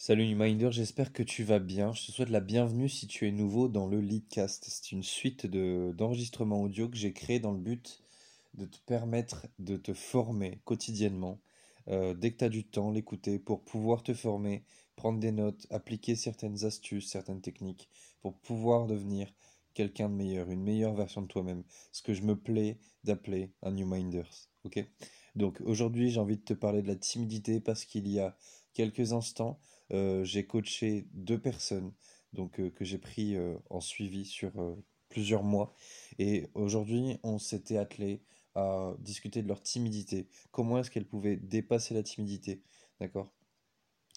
Salut Newminder, j'espère que tu vas bien. Je te souhaite la bienvenue si tu es nouveau dans le Leadcast. C'est une suite de, d'enregistrements audio que j'ai créé dans le but de te permettre de te former quotidiennement, euh, dès que tu as du temps, l'écouter pour pouvoir te former, prendre des notes, appliquer certaines astuces, certaines techniques, pour pouvoir devenir quelqu'un de meilleur, une meilleure version de toi-même. Ce que je me plais d'appeler un New Minders. Ok? Donc aujourd'hui, j'ai envie de te parler de la timidité parce qu'il y a quelques instants, j'ai coaché deux personnes donc, euh, que j'ai pris euh, en suivi sur plusieurs mois. Et aujourd'hui, on s'était attelé à discuter de leur timidité. Comment est-ce qu'elles pouvaient dépasser la timidité D'accord?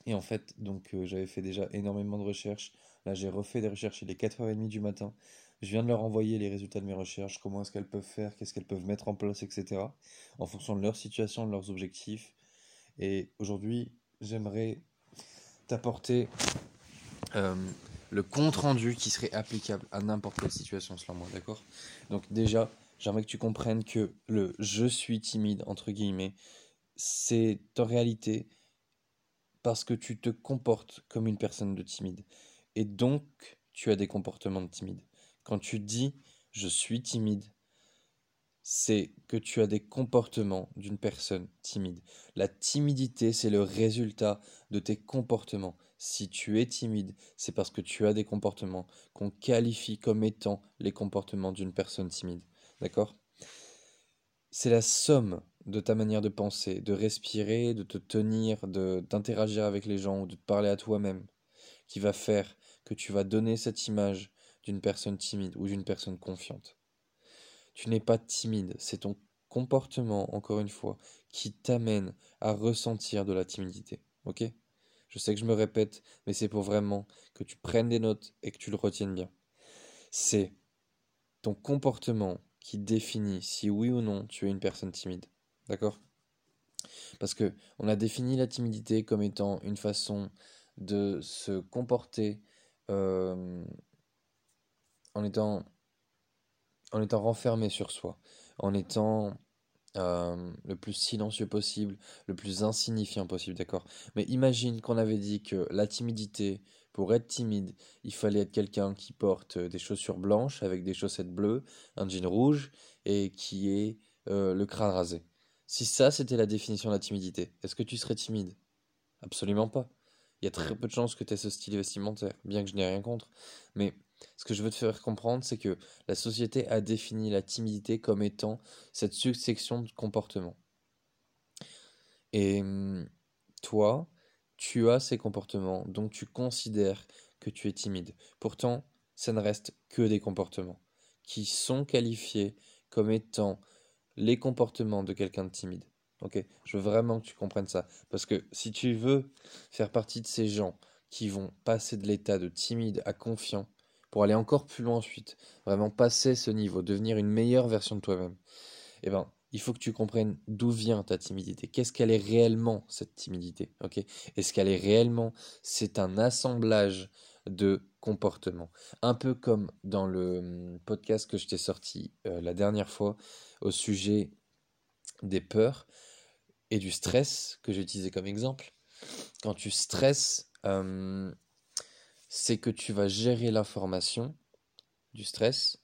Et en fait, donc j'avais fait déjà énormément de recherches. Là, j'ai refait des recherches, il est 4h30 du matin. Je viens de leur envoyer les résultats de mes recherches, comment est-ce qu'elles peuvent faire, qu'est-ce qu'elles peuvent mettre en place, etc. En fonction de leur situation, de leurs objectifs. Et aujourd'hui, j'aimerais t'apporter euh, le compte rendu qui serait applicable à n'importe quelle situation selon moi, d'accord? Donc déjà, j'aimerais que tu comprennes que le je suis timide, entre guillemets, c'est en réalité parce que tu te comportes comme une personne de timide. Et donc, tu as des comportements de timide. Quand tu dis je suis timide, c'est que tu as des comportements d'une personne timide. La timidité, c'est le résultat de tes comportements. Si tu es timide, c'est parce que tu as des comportements qu'on qualifie comme étant les comportements d'une personne timide. D'accord? C'est la somme de ta manière de penser, de respirer, de te tenir, d'interagir avec les gens ou de parler à toi-même qui va faire que tu vas donner cette image d'une personne timide ou d'une personne confiante. Tu n'es pas timide, c'est ton comportement, encore une fois, qui t'amène à ressentir de la timidité. Ok? Je sais que je me répète, mais c'est pour vraiment que tu prennes des notes et que tu le retiennes bien. C'est ton comportement qui définit si oui ou non tu es une personne timide. D'accord? Parce que on a défini la timidité comme étant une façon de se comporter euh, en étant en étant renfermé sur soi, en étant euh, le plus silencieux possible, le plus insignifiant possible, d'accord? Mais imagine qu'on avait dit que la timidité, pour être timide, il fallait être quelqu'un qui porte des chaussures blanches avec des chaussettes bleues, un jean rouge et qui ait euh, le crâne rasé. Si ça c'était la définition de la timidité, est-ce que tu serais timide? Absolument pas. Il y a très peu de chances que tu aies ce style vestimentaire, bien que je n'ai rien contre. Mais ce que je veux te faire comprendre, c'est que la société a défini la timidité comme étant cette succession de comportements. Et hum, toi, tu as ces comportements, donc tu considères que tu es timide. Pourtant, ça ne reste que des comportements qui sont qualifiés comme étant les comportements de quelqu'un de timide. Ok? Je veux vraiment que tu comprennes ça. Parce que si tu veux faire partie de ces gens qui vont passer de l'état de timide à confiant, pour aller encore plus loin ensuite, vraiment passer ce niveau, devenir une meilleure version de toi-même, eh ben, il faut que tu comprennes d'où vient ta timidité. Qu'est-ce qu'elle est réellement, cette timidité ok? Est-ce qu'elle est réellement C'est un assemblage de comportements. Un peu comme dans le hum, podcast que je t'ai sorti euh, la dernière fois au sujet des peurs et du stress que j'ai utilisé comme exemple. Quand tu stresses, hum, c'est que tu vas gérer l'information du stress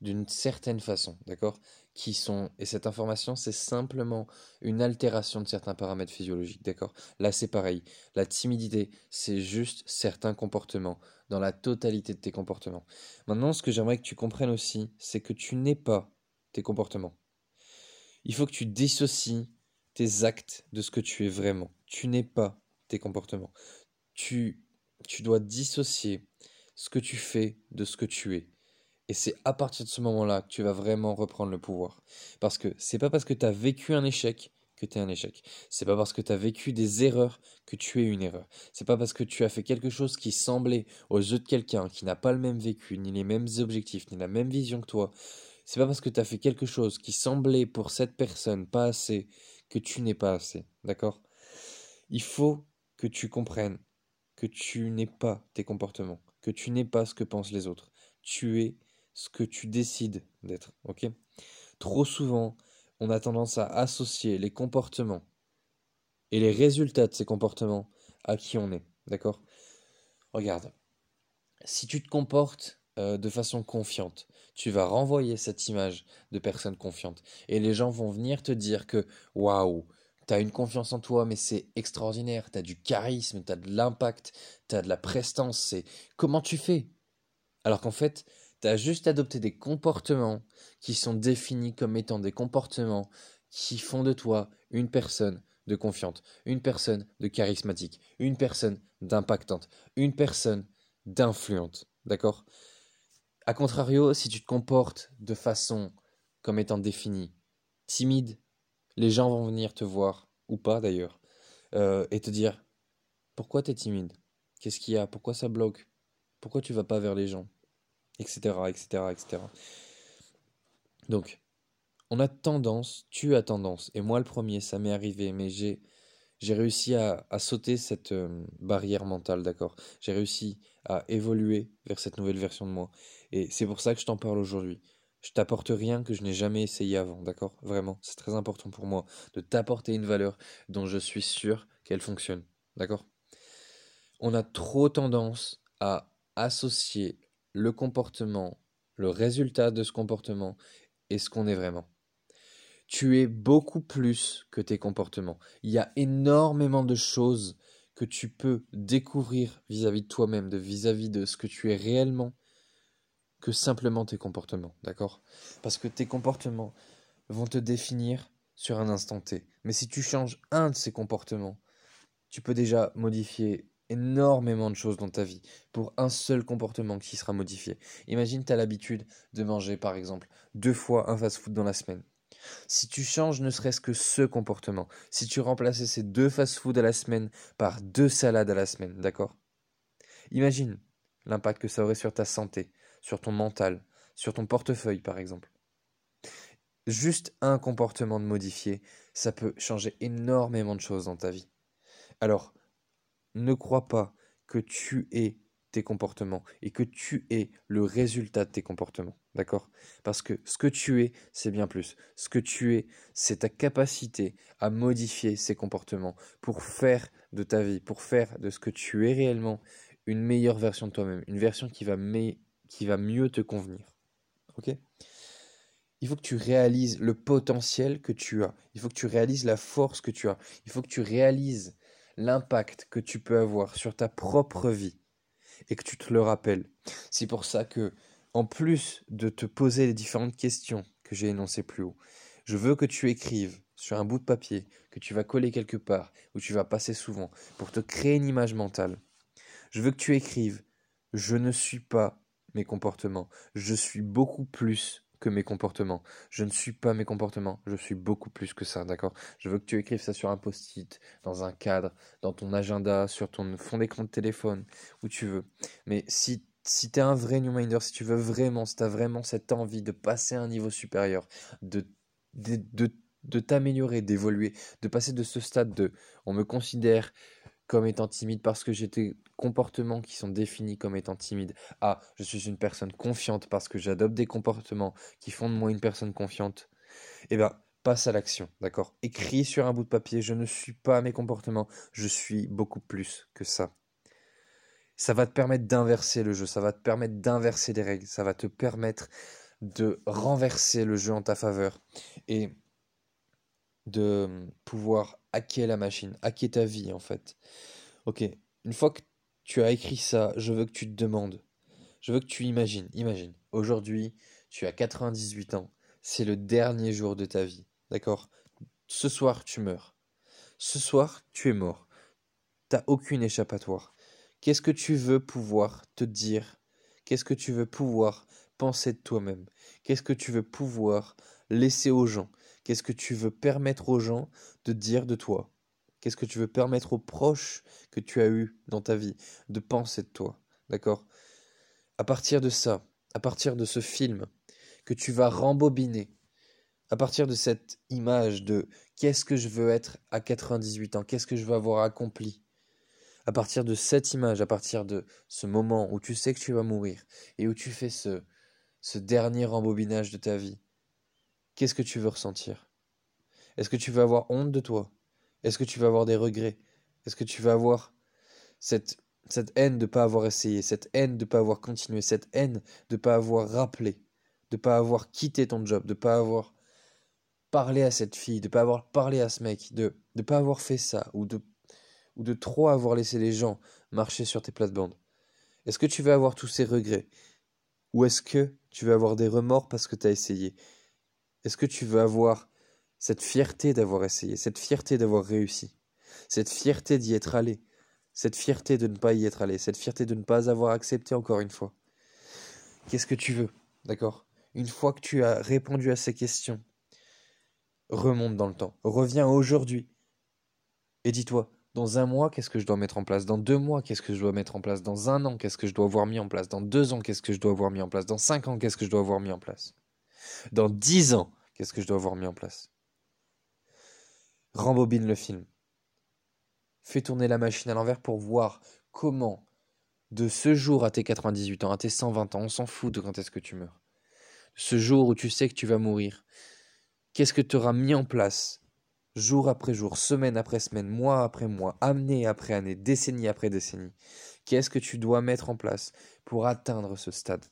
d'une certaine façon, d'accord? Qui sont et cette information, c'est simplement une altération de certains paramètres physiologiques, d'accord? Là, c'est pareil. La timidité, c'est juste certains comportements dans la totalité de tes comportements. Maintenant, ce que j'aimerais que tu comprennes aussi, c'est que tu n'es pas tes comportements. Il faut que tu dissocies tes actes de ce que tu es vraiment. Tu n'es pas tes comportements. Tu tu dois dissocier ce que tu fais de ce que tu es. Et c'est à partir de ce moment-là que tu vas vraiment reprendre le pouvoir. Parce que c'est pas parce que tu as vécu un échec que tu es un échec. C'est pas parce que tu as vécu des erreurs que tu es une erreur. C'est pas parce que tu as fait quelque chose qui semblait aux yeux de quelqu'un qui n'a pas le même vécu, ni les mêmes objectifs, ni la même vision que toi. C'est pas parce que tu as fait quelque chose qui semblait pour cette personne pas assez que tu n'es pas assez. D'accord? Il faut que tu comprennes que tu n'es pas tes comportements, que tu n'es pas ce que pensent les autres. Tu es ce que tu décides d'être. Ok? Trop souvent, on a tendance à associer les comportements et les résultats de ces comportements à qui on est. D'accord? Regarde, si tu te comportes euh, de façon confiante, tu vas renvoyer cette image de personne confiante. Et les gens vont venir te dire que waouh, tu as une confiance en toi, mais c'est extraordinaire, tu as du charisme, tu as de l'impact, tu as de la prestance. C'est comment tu fais? Alors qu'en fait, tu as juste adopté des comportements qui sont définis comme étant des comportements qui font de toi une personne de confiante, une personne de charismatique, une personne d'impactante, une personne d'influente. D'accord? A contrario, si tu te comportes de façon comme étant définie, timide, les gens vont venir te voir, ou pas d'ailleurs, euh, et te dire Pourquoi tu es timide? Qu'est-ce qu'il y a? Pourquoi ça bloque? Pourquoi tu vas pas vers les gens? Etc. etc. etc. Donc, on a tendance, tu as tendance, et moi le premier, ça m'est arrivé, mais j'ai j'ai réussi à, sauter cette euh, barrière mentale, d'accord? J'ai réussi à évoluer vers cette nouvelle version de moi. Et c'est pour ça que je t'en parle aujourd'hui. Je t'apporte rien que je n'ai jamais essayé avant, d'accord? Vraiment, c'est très important pour moi de t'apporter une valeur dont je suis sûr qu'elle fonctionne, d'accord? On a trop tendance à associer le comportement, le résultat de ce comportement et ce qu'on est vraiment. Tu es beaucoup plus que tes comportements. Il y a énormément de choses que tu peux découvrir vis-à-vis de toi-même, vis-à-vis de ce que tu es réellement, que simplement tes comportements, d'accord? Parce que tes comportements vont te définir sur un instant T. Mais si tu changes un de ces comportements, tu peux déjà modifier énormément de choses dans ta vie pour un seul comportement qui sera modifié. Imagine, tu as l'habitude de manger, par exemple, deux fois un fast-food dans la semaine. Si tu changes ne serait-ce que ce comportement, si tu remplaçais ces deux fast-food à la semaine par deux salades à la semaine, d'accord? Imagine l'impact que ça aurait sur ta santé, sur ton mental, sur ton portefeuille par exemple. Juste un comportement de modifié, ça peut changer énormément de choses dans ta vie. Alors, ne crois pas que tu es tes comportements et que tu es le résultat de tes comportements. D'accord? Parce que ce que tu es, c'est bien plus. Ce que tu es, c'est ta capacité à modifier ces comportements pour faire de ta vie, pour faire de ce que tu es réellement une meilleure version de toi-même, une version qui va, qui va mieux te convenir. Ok il faut que tu réalises le potentiel que tu as. Il faut que tu réalises la force que tu as. Il faut que tu réalises l'impact que tu peux avoir sur ta propre vie et que tu te le rappelles. C'est pour ça que, en plus de te poser les différentes questions que j'ai énoncées plus haut, je veux que tu écrives sur un bout de papier que tu vas coller quelque part, où tu vas passer souvent, pour te créer une image mentale. Je veux que tu écrives Je ne suis pas mes comportements, je suis beaucoup plus que mes comportements. Je ne suis pas mes comportements, je suis beaucoup plus que ça, d'accord? Je veux que tu écrives ça sur un post-it, dans un cadre, dans ton agenda, sur ton fond d'écran de téléphone, où tu veux. Mais si si tu es un vrai New Minder, si tu veux vraiment, si tu as vraiment cette envie de passer à un niveau supérieur, de, de, de, de t'améliorer, d'évoluer, de passer de ce stade de on me considère comme étant timide parce que j'ai des comportements qui sont définis comme étant timides. Ah, je suis une personne confiante parce que j'adopte des comportements qui font de moi une personne confiante. Eh bien, passe à l'action, d'accord? Écris sur un bout de papier, je ne suis pas mes comportements, je suis beaucoup plus que ça. Ça va te permettre d'inverser le jeu, ça va te permettre d'inverser les règles, ça va te permettre de renverser le jeu en ta faveur et de pouvoir hacker la machine, hacker ta vie en fait. Ok, une fois que tu as écrit ça, je veux que tu te demandes, je veux que tu imagines, imagine, aujourd'hui tu as 98 ans, c'est le dernier jour de ta vie, d'accord? Ce soir tu meurs, ce soir tu es mort, t'as aucune échappatoire. Qu'est-ce que tu veux pouvoir te dire? Qu'est-ce que tu veux pouvoir penser de toi-même? Qu'est-ce que tu veux pouvoir laisser aux gens. Qu'est-ce que tu veux permettre aux gens de dire de toi? Qu'est-ce que tu veux permettre aux proches que tu as eus dans ta vie de penser de toi? D'accord? À partir de ça, à partir de ce film que tu vas rembobiner, à partir de cette image de qu'est-ce que je veux être à 98 ans, qu'est-ce que je veux avoir accompli, à partir de cette image, à partir de ce moment où tu sais que tu vas mourir et où tu fais ce, ce dernier rembobinage de ta vie, qu'est-ce que tu veux ressentir? Est-ce que tu veux avoir honte de toi? Est-ce que tu veux avoir des regrets? Est-ce que tu veux avoir cette, haine de ne pas avoir essayé, cette haine de ne pas avoir continué, cette haine de ne pas avoir rappelé, de ne pas avoir quitté ton job, de ne pas avoir parlé à cette fille, de ne pas avoir parlé à ce mec, de ne pas avoir fait ça, ou de, ou de trop avoir laissé les gens marcher sur tes plates-bandes? Est-ce que tu vas avoir tous ces regrets? Ou est-ce que tu vas avoir des remords parce que tu as essayé? Est-ce que tu veux avoir cette fierté d'avoir essayé, cette fierté d'avoir réussi, cette fierté d'y être allé, cette fierté de ne pas y être allé, cette fierté de ne pas avoir accepté encore une fois? Qu'est-ce que tu veux D'accord? Une fois que tu as répondu à ces questions, remonte dans le temps, reviens aujourd'hui et dis-toi, dans un mois, qu'est-ce que je dois mettre en place? Dans deux mois, qu'est-ce que je dois mettre en place? Dans un an, qu'est-ce que je dois avoir mis en place? Dans deux ans, qu'est-ce que je dois avoir mis en place? Dans cinq ans, qu'est-ce que je dois avoir mis en place? Dans dix ans, qu'est-ce que je dois avoir mis en place? Rembobine le film. Fais tourner la machine à l'envers pour voir comment, de ce jour à tes 98 ans, à tes 120 ans, on s'en fout de quand est-ce que tu meurs. Ce jour où tu sais que tu vas mourir, qu'est-ce que tu auras mis en place jour après jour, semaine après semaine, mois après mois, année après année, décennie après décennie? Qu'est-ce que tu dois mettre en place pour atteindre ce stade?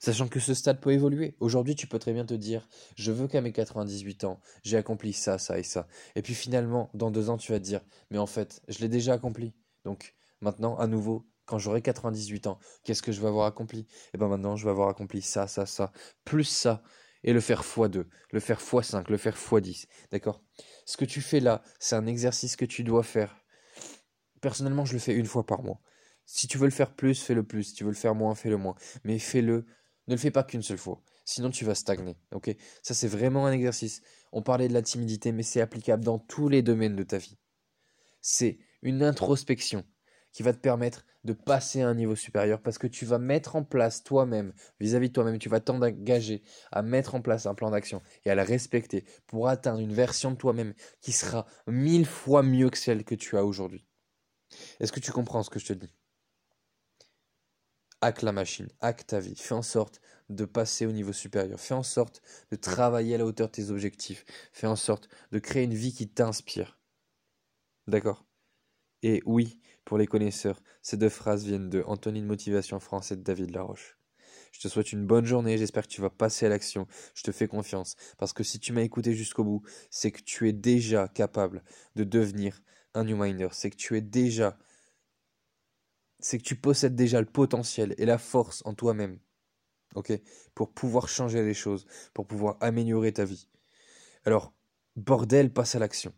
Sachant que ce stade peut évoluer. Aujourd'hui, tu peux très bien te dire, je veux qu'à mes 98 ans, j'ai accompli ça, ça et ça. Et puis finalement, dans deux ans, tu vas te dire, mais en fait, je l'ai déjà accompli. Donc maintenant, à nouveau, quand j'aurai 98 ans, qu'est-ce que je vais avoir accompli? Et eh bien maintenant, je vais avoir accompli ça, ça, ça, plus ça et le faire x2, le faire x5, le faire x10. D'accord? Ce que tu fais là, c'est un exercice que tu dois faire. Personnellement, je le fais une fois par mois. Si tu veux le faire plus, fais-le plus. Si tu veux le faire moins, fais-le moins. Mais fais-le. Ne le fais pas qu'une seule fois. Sinon, tu vas stagner. Ok? Ça, c'est vraiment un exercice. On parlait de la timidité, mais c'est applicable dans tous les domaines de ta vie. C'est une introspection qui va te permettre de passer à un niveau supérieur parce que tu vas mettre en place toi-même, vis-à-vis de toi-même, tu vas t'engager à mettre en place un plan d'action et à le respecter pour atteindre une version de toi-même qui sera mille fois mieux que celle que tu as aujourd'hui. Est-ce que tu comprends ce que je te dis? Hack la machine, hack ta vie, fais en sorte de passer au niveau supérieur, fais en sorte de travailler à la hauteur de tes objectifs, fais en sorte de créer une vie qui t'inspire. D'accord? Et oui, pour les connaisseurs, ces deux phrases viennent de Anthony de Motivation français de David Laroche. Je te souhaite une bonne journée, j'espère que tu vas passer à l'action. Je te fais confiance, parce que si tu m'as écouté jusqu'au bout, c'est que tu es déjà capable de devenir un New Minder, c'est que tu es déjà... C'est que tu possèdes déjà le potentiel et la force en toi-même, ok Pour pouvoir changer les choses, pour pouvoir améliorer ta vie. Alors, bordel, passe à l'action.